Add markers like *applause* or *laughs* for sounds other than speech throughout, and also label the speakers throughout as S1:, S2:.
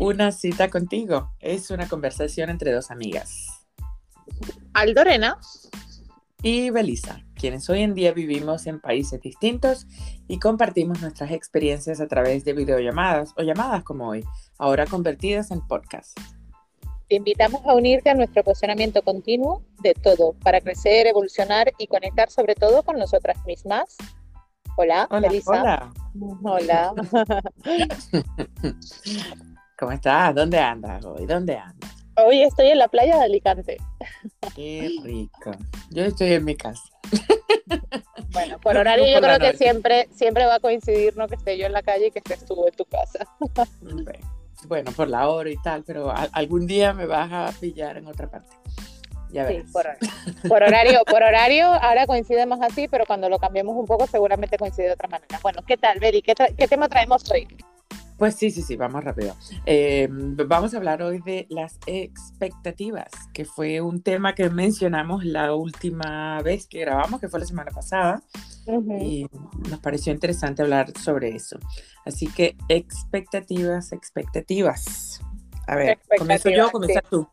S1: Una cita contigo es una conversación entre dos amigas.
S2: Aldorena
S1: y Belisa, quienes hoy en día vivimos en países distintos y compartimos nuestras experiencias a través de videollamadas o llamadas como hoy, ahora convertidas en podcast.
S2: Te invitamos a unirte a nuestro posicionamiento continuo de todo para crecer, evolucionar y conectar sobre todo con nosotras mismas. Hola,
S1: Hola,
S2: Belisa.
S1: hola.
S2: Hola. *laughs* *laughs*
S1: ¿Cómo estás? ¿Dónde andas hoy? ¿Dónde andas?
S2: Hoy estoy en la playa de Alicante.
S1: Qué rico. Yo estoy en mi casa. *laughs*
S2: Bueno, por horario yo
S1: por
S2: creo que siempre, siempre va a coincidir, ¿no? Que esté yo en la calle y que estés tú en tu casa.
S1: Bueno, por la hora y tal, pero algún día me vas a pillar en otra parte. Ya
S2: Sí, por horario. Por horario, por horario, ahora coincide más así, pero cuando lo cambiemos un poco seguramente coincide de otra manera. Bueno, ¿qué tal, Beri? ¿Qué, qué tema traemos hoy?
S1: Pues sí, sí, sí, vamos rápido. Eh, vamos a hablar hoy de las expectativas, que fue un tema que mencionamos la última vez que grabamos, que fue la semana pasada, y nos pareció interesante hablar sobre eso. Así que expectativas, expectativas. A ver, comienzo yo, comienza tú.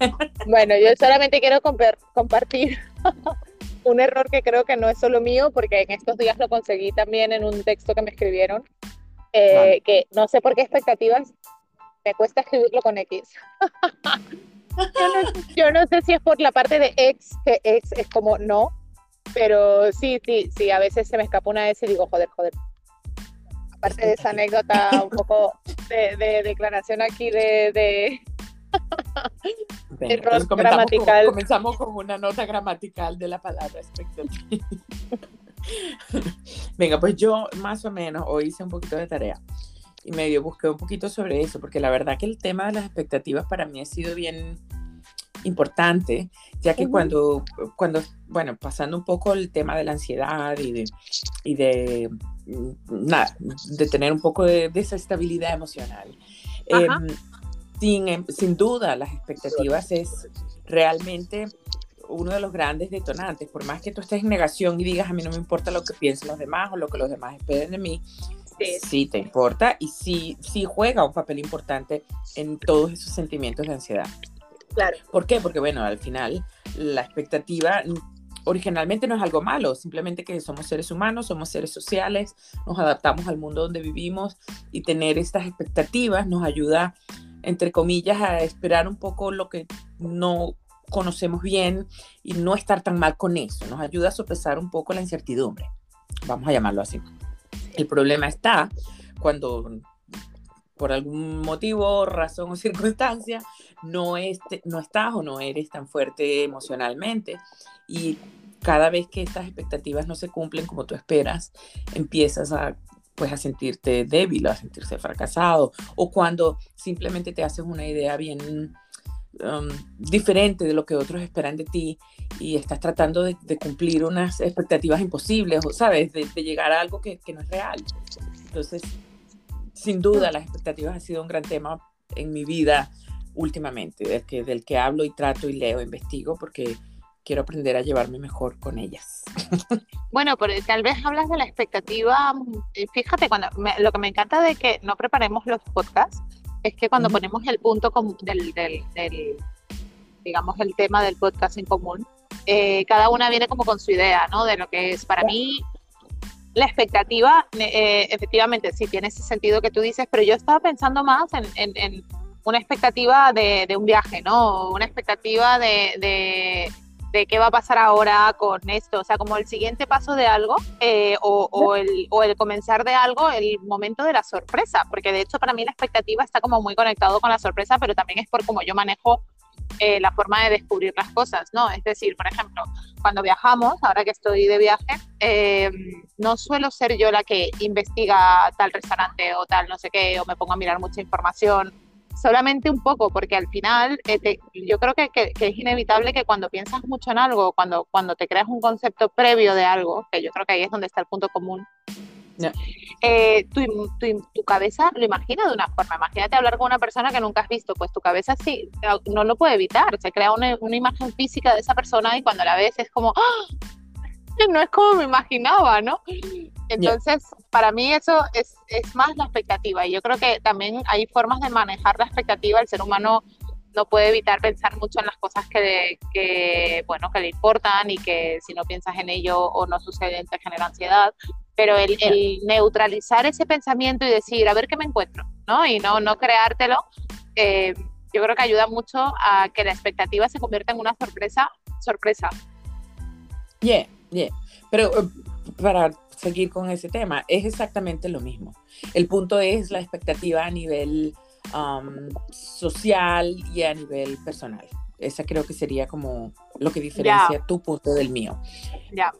S1: *laughs*
S2: Bueno, yo solamente quiero compartir *laughs* un error que creo que no es solo mío, porque en estos días lo conseguí también en un texto que me escribieron, eh,
S1: Vale.
S2: que no sé por qué expectativas, me cuesta escribirlo con X. *laughs* yo, no, yo no sé si es por la parte de ex, que ex es como no, pero sí, sí, sí, a veces se me escapa una vez y digo, joder, joder. Aparte de esa anécdota un poco de, de declaración aquí de- de,
S1: Venga, entonces comenzamos con-
S2: gramatical.
S1: comenzamos con una nota gramatical de la palabra expectativa. *laughs* Venga, pues yo más o menos hoy hice un poquito de tarea y medio busqué un poquito sobre eso, porque la verdad que el tema de las expectativas para mí ha sido bien importante, ya que
S2: Ujú.
S1: cuando, cuando, bueno, pasando un poco el tema de la ansiedad y de, y de mm, nada, de tener un poco de desestabilidad emocional. Em, sin, em- sin duda, las expectativas es realmente uno de los grandes detonantes. Por más que tú estés en negación y digas, a mí no me importa lo que piensen los demás o lo que los demás esperen de mí,
S2: Sí.
S1: sí te importa y sí, sí juega un papel importante en todos esos sentimientos de ansiedad.
S2: Claro.
S1: ¿Por qué? Porque, bueno, al final la expectativa originalmente no es algo malo, simplemente que somos seres humanos, somos seres sociales, nos adaptamos al mundo donde vivimos y tener estas expectativas nos ayuda, entre comillas, a esperar un poco lo que no conocemos bien y no estar tan mal con eso, nos ayuda a sopesar un poco la incertidumbre, vamos a llamarlo así. El problema está cuando por algún motivo, razón o *laughs* circunstancia, no, este, no estás o no eres tan fuerte emocionalmente y cada vez que estas expectativas no se cumplen como tú esperas, empiezas a pues a sentirte débil, a sentirse fracasado, o cuando simplemente te haces una idea bien um, diferente de lo que otros esperan de ti y estás tratando de, de cumplir unas expectativas imposibles, sabes, de, de llegar a algo que, que no es real. Entonces, sin duda, las expectativas han sido un gran tema en mi vida últimamente, del que, del que hablo y trato y leo, investigo, porque quiero aprender a llevarme mejor con ellas. *laughs*
S2: Bueno, pero tal vez hablas de la expectativa. eh, Fíjate, cuando me- lo que me encanta de que no preparemos los podcasts es que cuando ponemos el punto del, del- del, digamos, el tema del podcast en común, eh, cada una viene como con su idea, ¿no? De lo que es para mí la expectativa, eh, efectivamente, sí tiene ese sentido que tú dices, pero yo estaba pensando más en, en- en una expectativa de, de un viaje, ¿no? Una expectativa de, de, de qué va a pasar ahora con esto, o sea, como el siguiente paso de algo eh, o, o el, o el comenzar de algo, el momento de la sorpresa, porque de hecho para mí la expectativa está como muy conectado con la sorpresa, pero también es por cómo yo manejo eh, la forma de descubrir las cosas, ¿no? Es decir, por ejemplo, cuando viajamos, ahora que estoy de viaje, eh, no suelo ser yo la que investiga tal restaurante o tal no sé qué, o me pongo a mirar mucha información, solamente un poco, porque al final eh, te- yo creo que, que- que es inevitable que cuando piensas mucho en algo, cuando, cuando te creas un concepto previo de algo, que yo creo que ahí es donde está el punto común, eh, tu, tu- tu cabeza lo imagina de una forma. Imagínate hablar con una persona que nunca has visto, pues tu cabeza sí, no lo puede evitar, se crea una, una imagen física de esa persona y cuando la ves es como, ¡Ah! no es como me imaginaba, ¿no? Entonces, para mí eso es, es más la expectativa y yo creo que también hay formas de manejar la expectativa. El ser humano no puede evitar pensar mucho en las cosas que, que, bueno, que le importan y que si no piensas en ello o no sucede te genera ansiedad. Pero el, el, neutralizar ese pensamiento y decir, a ver qué me encuentro, ¿no? Y no, no creártelo, eh, yo creo que ayuda mucho a que la expectativa se convierta en una sorpresa, sorpresa.
S1: Yeah, yeah. Pero eh, para seguir con ese tema, es exactamente lo mismo. El punto es la expectativa a nivel um, social y a nivel personal. Esa creo que sería como lo que diferencia yeah. tu punto del mío.
S2: Yeah.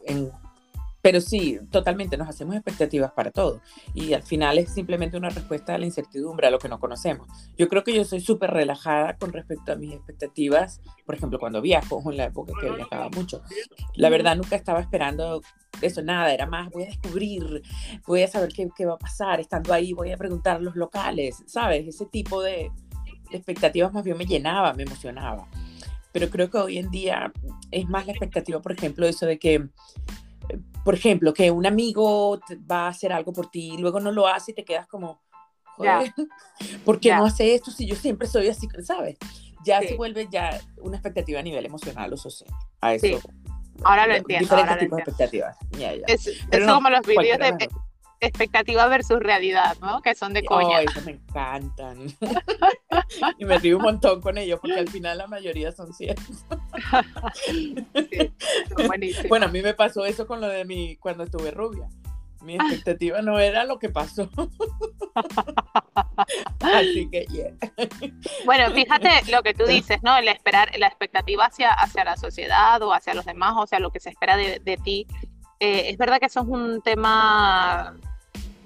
S1: Pero sí, totalmente, nos hacemos expectativas para todo. Y al final es simplemente una respuesta a la incertidumbre, a lo que no conocemos. Yo creo que yo soy súper relajada con respecto a mis expectativas. Por ejemplo, cuando viajo, en la época que viajaba mucho. La verdad, nunca estaba esperando eso, nada. Era más, voy a descubrir, voy a saber qué, qué va a pasar. Estando ahí, voy a preguntar a los locales, ¿sabes? Ese tipo de expectativas más bien me llenaba, me emocionaba. Pero creo que hoy en día es más la expectativa, por ejemplo, eso de que por ejemplo, que un amigo va a hacer algo por ti y luego no lo hace y te quedas como, joder, yeah. *laughs* ¿por qué yeah. no hace esto si yo siempre soy así, ¿sabes? Ya sí. se vuelve ya una expectativa a nivel emocional o social. A eso.
S2: Sí. Ahora lo entiendo.
S1: Diferentes
S2: ahora
S1: tipos de expectativas. Yeah,
S2: es, es no, como los vídeos de expectativa versus realidad, ¿no? Que son de coña.
S1: Eso me encantan. *laughs* y me río un montón con ellos porque al final la mayoría son ciertos.
S2: sí, buenísimo.
S1: Bueno, a mí me pasó eso con lo de mi cuando estuve rubia. Mi expectativa no era lo que pasó. *laughs* Así que, yeah.
S2: Bueno, fíjate *laughs* lo que tú dices, ¿no? El esperar, la expectativa hacia, hacia la sociedad o hacia los demás, o sea, lo que se espera de, de ti. Eh, es verdad que eso es un tema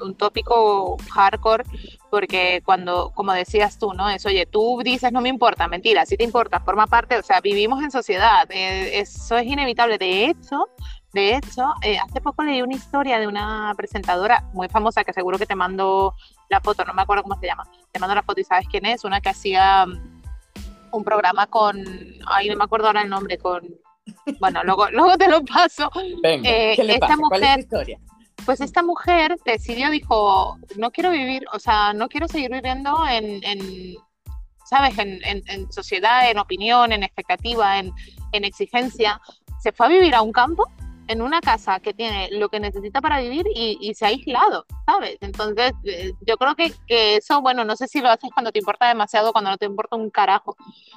S2: un tópico hardcore, porque cuando, como decías tú, ¿no? Es, oye, tú dices, no me importa, mentira, sí te importa, forma parte, o sea, vivimos en sociedad, eh, eso es inevitable. De hecho, de hecho, eh, hace poco leí una historia de una presentadora muy famosa, que seguro que te mando la foto, no me acuerdo cómo se llama, te mando la foto y sabes quién es, una que hacía mm, un programa con, ay, no me acuerdo ahora el nombre, con bueno, luego, luego te lo paso.
S1: Venga, eh, ¿qué le
S2: esta
S1: pasa?
S2: mujer,
S1: ¿Cuál es la historia?
S2: Pues esta mujer decidió, dijo, no quiero vivir, o sea, no quiero seguir viviendo en, en ¿sabes? En, en, en, sociedad, en opinión, en expectativa, en, en exigencia. Se fue a vivir a un campo en una casa que tiene lo que necesita para vivir y, y se ha aislado, ¿sabes? Entonces, eh, yo creo que, que, eso, bueno, no sé si lo haces cuando te importa demasiado, cuando no te importa un carajo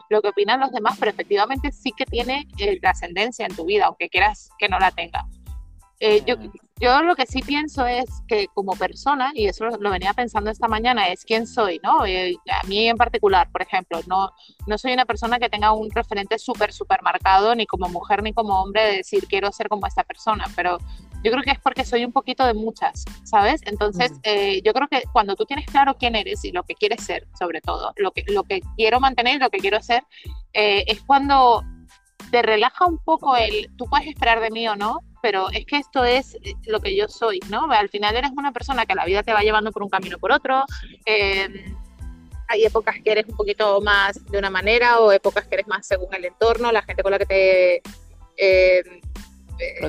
S2: lo que opinan los demás, pero efectivamente sí que tiene eh, trascendencia en tu vida, aunque quieras que no la tenga. Eh, yo, yo lo que sí pienso es que como persona, y eso lo, lo venía pensando esta mañana, es quién soy, ¿no? Eh, a mí en particular, por ejemplo, no, no soy una persona que tenga un referente súper, súper marcado, ni como mujer ni como hombre, de decir quiero ser como esta persona, pero yo creo que es porque soy un poquito de muchas, ¿sabes? Entonces, uh -huh. eh, yo creo que cuando tú tienes claro quién eres y lo que quieres ser, sobre todo, lo que, lo que quiero mantener, lo que quiero ser, eh, es cuando te relaja un poco el, tú puedes esperar de mí o no, pero es que esto es lo que yo soy, ¿no? Al final eres una persona que la vida te va llevando por un camino o por otro. Eh, hay épocas que eres un poquito más de una manera o épocas que eres más según el entorno, la gente con la que te, eh,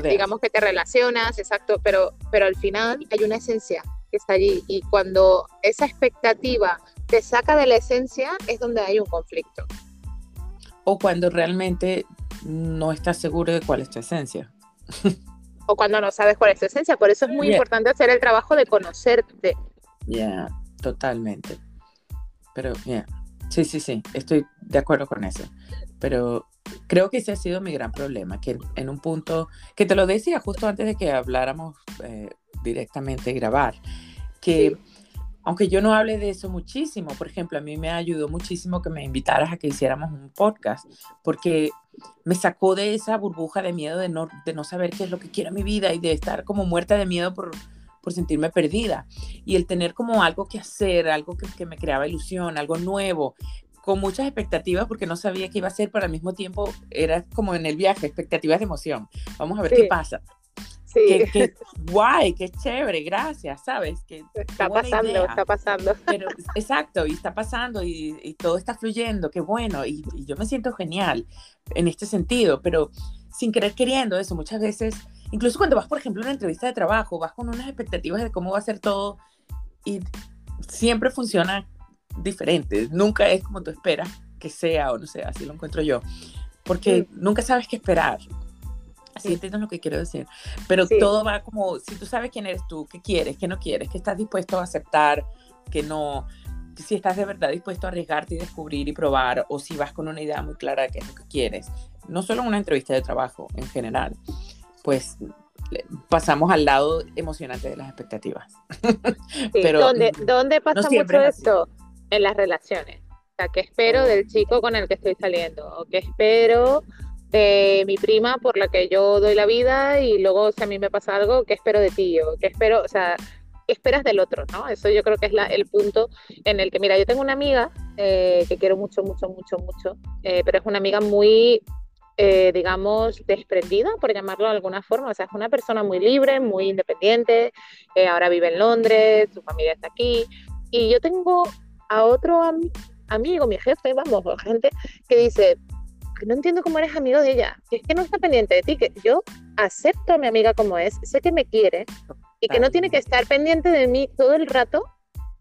S2: digamos que te relacionas, exacto, pero, pero al final hay una esencia que está allí y cuando esa expectativa te saca de la esencia es donde hay un conflicto.
S1: O cuando realmente no estás seguro de cuál es tu esencia. *laughs*
S2: o cuando no sabes cuál es tu esencia. Por eso es muy yeah. importante hacer el trabajo de conocerte.
S1: Ya, yeah, totalmente. Pero, ya, yeah. sí, sí, sí, estoy de acuerdo con eso. Pero creo que ese ha sido mi gran problema, que en un punto, que te lo decía justo antes de que habláramos eh, directamente grabar, que... Sí aunque yo no hable de eso muchísimo, por ejemplo, a mí me ayudó muchísimo que me invitaras a que hiciéramos un podcast, porque me sacó de esa burbuja de miedo de no, de no saber qué es lo que quiero en mi vida y de estar como muerta de miedo por, por sentirme perdida. Y el tener como algo que hacer, algo que, que me creaba ilusión, algo nuevo, con muchas expectativas porque no sabía qué iba a hacer, pero al mismo tiempo era como en el viaje, expectativas de emoción. Vamos a ver sí. qué pasa. Qué, qué, guay, qué chévere, gracias, ¿sabes? Que,
S2: está pasando, está pasando.
S1: Pero, exacto, y está pasando y, todo está fluyendo, qué bueno, y, yo me siento genial en este sentido, pero sin querer queriendo eso, muchas veces, incluso cuando vas, por ejemplo, a una entrevista de trabajo, vas con unas expectativas de cómo va a ser todo y siempre funciona diferente, nunca es como tú esperas que sea o no sé, así lo encuentro yo, porque nunca sabes qué esperar. Así entiendes lo que quiero decir. Pero todo va como, si tú sabes quién eres tú, qué quieres, qué no quieres, qué estás dispuesto a aceptar, que no, si estás de verdad dispuesto a arriesgarte y descubrir y probar, o si vas con una idea muy clara de qué es lo que quieres, no solo en una entrevista de trabajo en general, pues pasamos al lado emocionante de las expectativas. *laughs*
S2: Pero, ¿dónde, ¿dónde pasa mucho esto? En las relaciones. O sea, ¿qué espero del chico con el que estoy saliendo? ¿O qué espero de mi prima por la que yo doy la vida y luego si a mí me pasa algo, ¿qué espero de ti? O ¿qué espero? O sea, ¿qué esperas del otro? ¿no? Eso yo creo que es la, el punto en el que, mira, yo tengo una amiga eh, que quiero mucho, mucho, mucho, mucho, eh, pero es una amiga muy, eh, digamos, desprendida, por llamarlo de alguna forma. O sea, es una persona muy libre, muy independiente, ahora vive en Londres, su familia está aquí. Y yo tengo a otro amigo, mi jefe, vamos, gente que dice, no entiendo cómo eres amigo de ella. es que no está pendiente de ti, que yo acepto a mi amiga como es, sé que me quiere y que no tiene que estar pendiente de mí todo el rato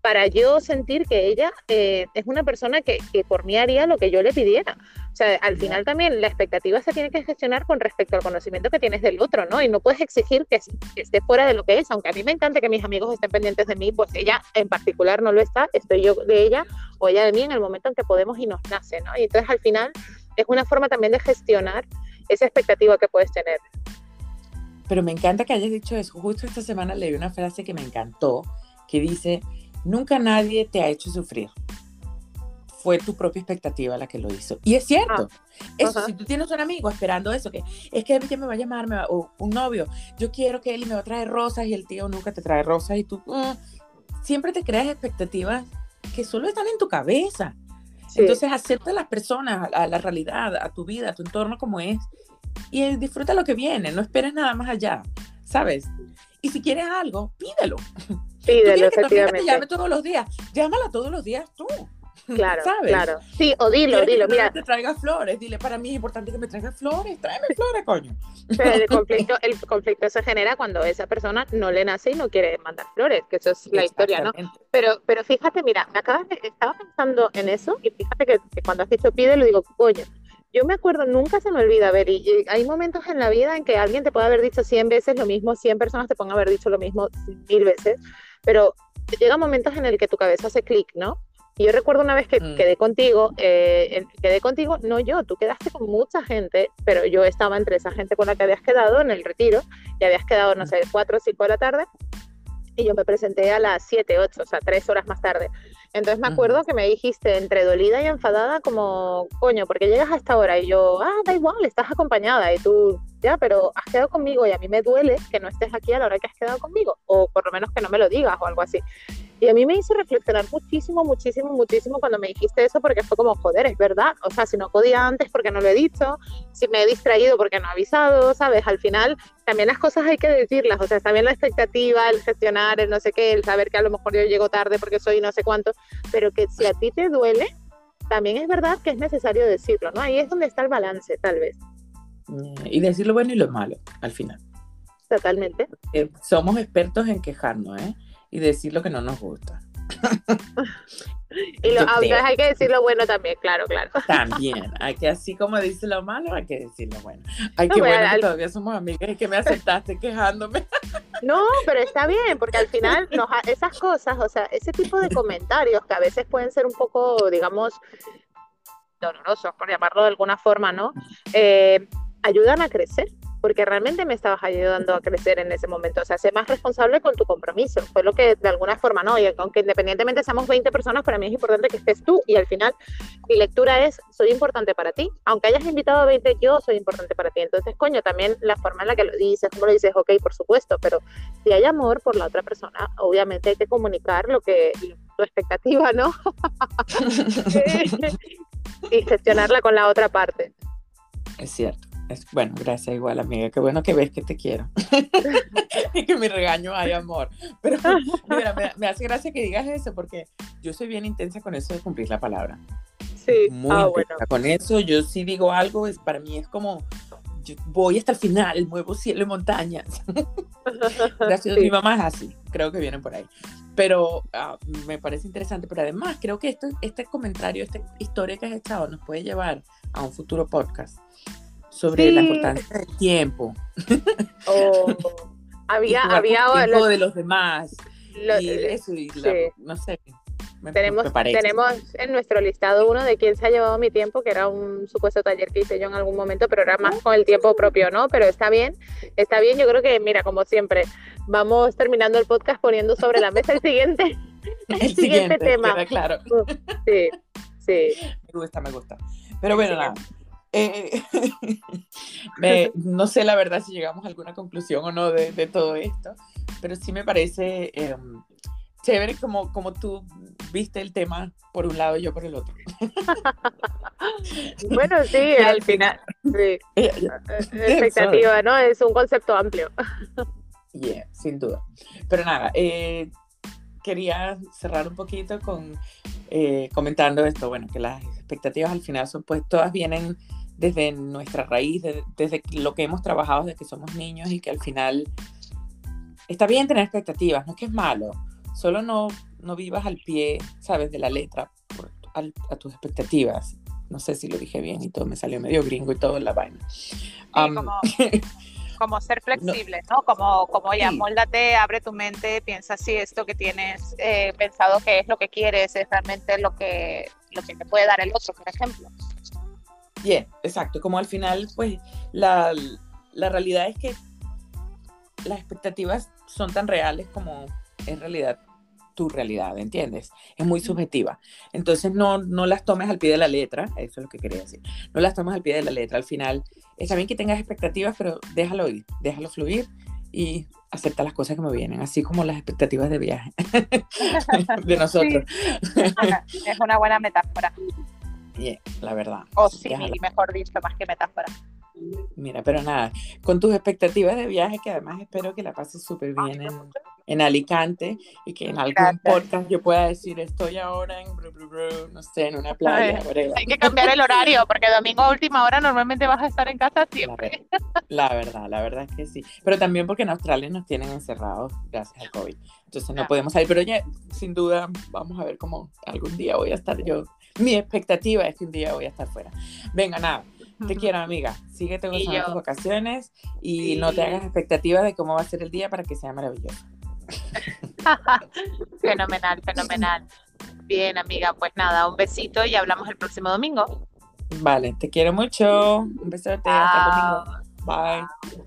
S2: para yo sentir que ella eh, es una persona que, que, por mí haría lo que yo le pidiera. O sea, al final también la expectativa se tiene que gestionar con respecto al conocimiento que tienes del otro, ¿no? Y no puedes exigir que, esté fuera de lo que es, aunque a mí me encanta que mis amigos estén pendientes de mí, pues ella en particular no lo está, estoy yo de ella o ella de mí en el momento en que podemos y nos nace, ¿no? Y entonces al final es una forma también de gestionar esa expectativa que puedes tener.
S1: Pero me encanta que hayas dicho eso. Justo esta semana leí una frase que me encantó, que dice, nunca nadie te ha hecho sufrir. Fue tu propia expectativa la que lo hizo. Y es cierto. Ah, eso, si tú tienes un amigo esperando eso, que es que que me va a llamar, o un novio, yo quiero que él me va a traer rosas y el tío nunca te trae rosas y tú mm, siempre te creas expectativas que solo están en tu cabeza. Entonces acepta a las personas, a, la realidad, a tu vida, a tu entorno como es y disfruta lo que viene, no esperes nada más allá, ¿sabes? Y si quieres algo, pídelo. *laughs*
S2: Pídelo,
S1: ¿Tú quieres que te llame todos los días? Llámala todos los días tú. *laughs*
S2: Claro, claro. Sí, o dilo, dilo, mira.
S1: Que te traiga flores, dile, para mí es importante que me traiga flores, tráeme flores, coño. *laughs*
S2: Pero el *laughs* conflicto, el conflicto se genera cuando esa persona no le nace y no quiere mandar flores, que eso es la historia, ¿no? Pero, pero fíjate, mira, me acabas de, estaba pensando en eso y fíjate que, cuando has dicho pide, lo digo, coño, yo me acuerdo, nunca se me olvida, ver, y, hay momentos en la vida en que alguien te puede haber dicho 100 veces lo mismo, 100 personas te pueden haber dicho lo mismo mil veces, pero llega momentos en el que tu cabeza hace clic, ¿no? Y yo recuerdo una vez que mm. quedé contigo, eh, quedé contigo, no yo, tú quedaste con mucha gente, pero yo estaba entre esa gente con la que habías quedado en el retiro, y habías quedado, no mm. sé, cuatro o cinco de la tarde, y yo me presenté a las 7, 8, o sea, tres horas más tarde. Entonces me acuerdo que me dijiste entre dolida y enfadada como, coño, porque llegas a esta hora y yo, ah, da igual, estás acompañada y tú, ya, pero has quedado conmigo y a mí me duele que no estés aquí a la hora que has quedado conmigo, o por lo menos que no me lo digas o algo así. Y a mí me hizo reflexionar muchísimo, muchísimo, muchísimo cuando me dijiste eso, porque fue como, joder, es verdad. O sea, si no podía antes porque no lo he dicho, si me he distraído porque no he avisado, ¿sabes? Al final, también las cosas hay que decirlas. O sea, también la expectativa, el gestionar, el no sé qué, el saber que a lo mejor yo llego tarde porque soy no sé cuánto, pero que si a ti te duele, también es verdad que es necesario decirlo, ¿no? Ahí es donde está el balance, tal vez.
S1: Y decir lo bueno y lo malo, al final.
S2: Totalmente.
S1: Eh, somos expertos en quejarnos, ¿eh? Y decir lo que no nos gusta.
S2: y lo, hay que decir lo bueno también, claro, claro.
S1: También, hay que así como dice lo malo, hay que decir lo bueno. Hay que bueno que todavía somos amigas y que me aceptaste quejándome.
S2: No, pero está bien, porque al final nos, esas cosas, o sea, ese tipo de comentarios que a veces pueden ser un poco, digamos, dolorosos, por llamarlo de alguna forma, ¿no? Eh, ayudan a crecer porque realmente me estabas ayudando a crecer en ese momento. O sea, sé más responsable con tu compromiso. Fue lo que de alguna forma no. Y aunque independientemente seamos 20 personas, para mí es importante que estés tú. Y al final, mi lectura es: soy importante para ti. Aunque hayas invitado a 20, yo soy importante para ti. Entonces, coño, también la forma en la que lo dices, cómo lo dices, ok, por supuesto. Pero si hay amor por la otra persona, obviamente hay que comunicar lo que tu expectativa, ¿no? *laughs* *laughs* y gestionarla con la otra parte.
S1: Es cierto. Es, bueno, gracias igual, amiga. Qué bueno que ves que te quiero. *laughs* y que mi regaño hay amor. Pero *laughs* mira, me, hace gracia que digas eso porque yo soy bien intensa con eso de cumplir la palabra.
S2: Sí,
S1: muy ah, bueno. Con eso yo sí digo algo, es, para mí es como, yo voy hasta el final, muevo cielo y montañas. *laughs* Gracias, mi mamá es así, creo que vienen por ahí. Pero ah, me parece interesante, pero además creo que esto, este comentario, esta historia que has echado nos puede llevar a un futuro podcast sobre la importancia del tiempo.
S2: Oh, *laughs* había, había
S1: el tiempo de los demás. y eso, y no sé,
S2: tenemos, tenemos en nuestro listado uno de quién se ha llevado mi tiempo, que era un supuesto taller que hice yo en algún momento, pero era más con el tiempo propio, ¿no? Pero está bien, está bien. Yo creo que, mira, como siempre, vamos terminando el podcast poniendo sobre la mesa el siguiente, *laughs*
S1: el, siguiente, tema. Claro.
S2: Sí, sí.
S1: Me gusta, me gusta. Pero bueno, nada. Eh, *laughs* no sé la verdad si llegamos a alguna conclusión o no de, de todo esto, pero sí me parece em, chévere como, como tú viste el tema por un lado y yo por el otro. *laughs*
S2: bueno, sí, *laughs* al final, sí. Expectativa, ¿no? Es un concepto amplio.
S1: Yeah, sin duda. Pero nada, eh, quería cerrar un poquito con eh, comentando esto, bueno, que las expectativas al final son, pues todas vienen desde nuestra raíz, desde lo que hemos trabajado desde que somos niños y que al final está bien tener expectativas, no es que es malo, solo no, no vivas al pie, sabes, de la letra a tus expectativas. No sé si lo dije bien y todo me salió medio gringo y todo en la vaina. *laughs*
S2: como, ser flexible, ¿no? Como, como ya, moldate, abre tu mente, piensa si esto que tienes eh, pensado que es lo que quieres, es realmente lo que, lo que te puede dar el otro, por ejemplo.
S1: Bien, exacto. Como al final, pues, la, la realidad es que las expectativas son tan reales como en realidad tu realidad, ¿entiendes? Es muy subjetiva. Entonces no, no las tomes al pie de la letra, eso es lo que quería decir, no las tomes al pie de la letra, al final está bien que tengas expectativas, pero déjalo ir, déjalo fluir y acepta las cosas que me vienen, así como las expectativas de viaje *laughs* *laughs* de nosotros.
S2: Es una buena metáfora.
S1: La verdad.
S2: O sí, mejor dicho, más que metáfora.
S1: Mira, pero nada, con tus expectativas de viaje, que además espero que la pases súper bien en, en, Alicante y que en algún podcast yo pueda decir estoy ahora en, no sé, en una playa.
S2: hay que cambiar el horario porque domingo a última hora normalmente vas a estar en casa siempre.
S1: La, verdad, la verdad es que sí. Pero también porque en Australia nos tienen encerrados gracias al COVID. Entonces no podemos salir, pero ya sin duda vamos a ver cómo algún día voy a estar yo. Mi expectativa es que un día voy a estar fuera. Venga, nada te quiero, amiga. Síguete gozando tus vacaciones y no te hagas expectativas de cómo va a ser el día para que sea maravilloso. *laughs*
S2: fenomenal, fenomenal. Bien, amiga, pues nada, un besito y hablamos el próximo domingo.
S1: Vale, te quiero mucho. Un besote. Hasta el domingo. Bye.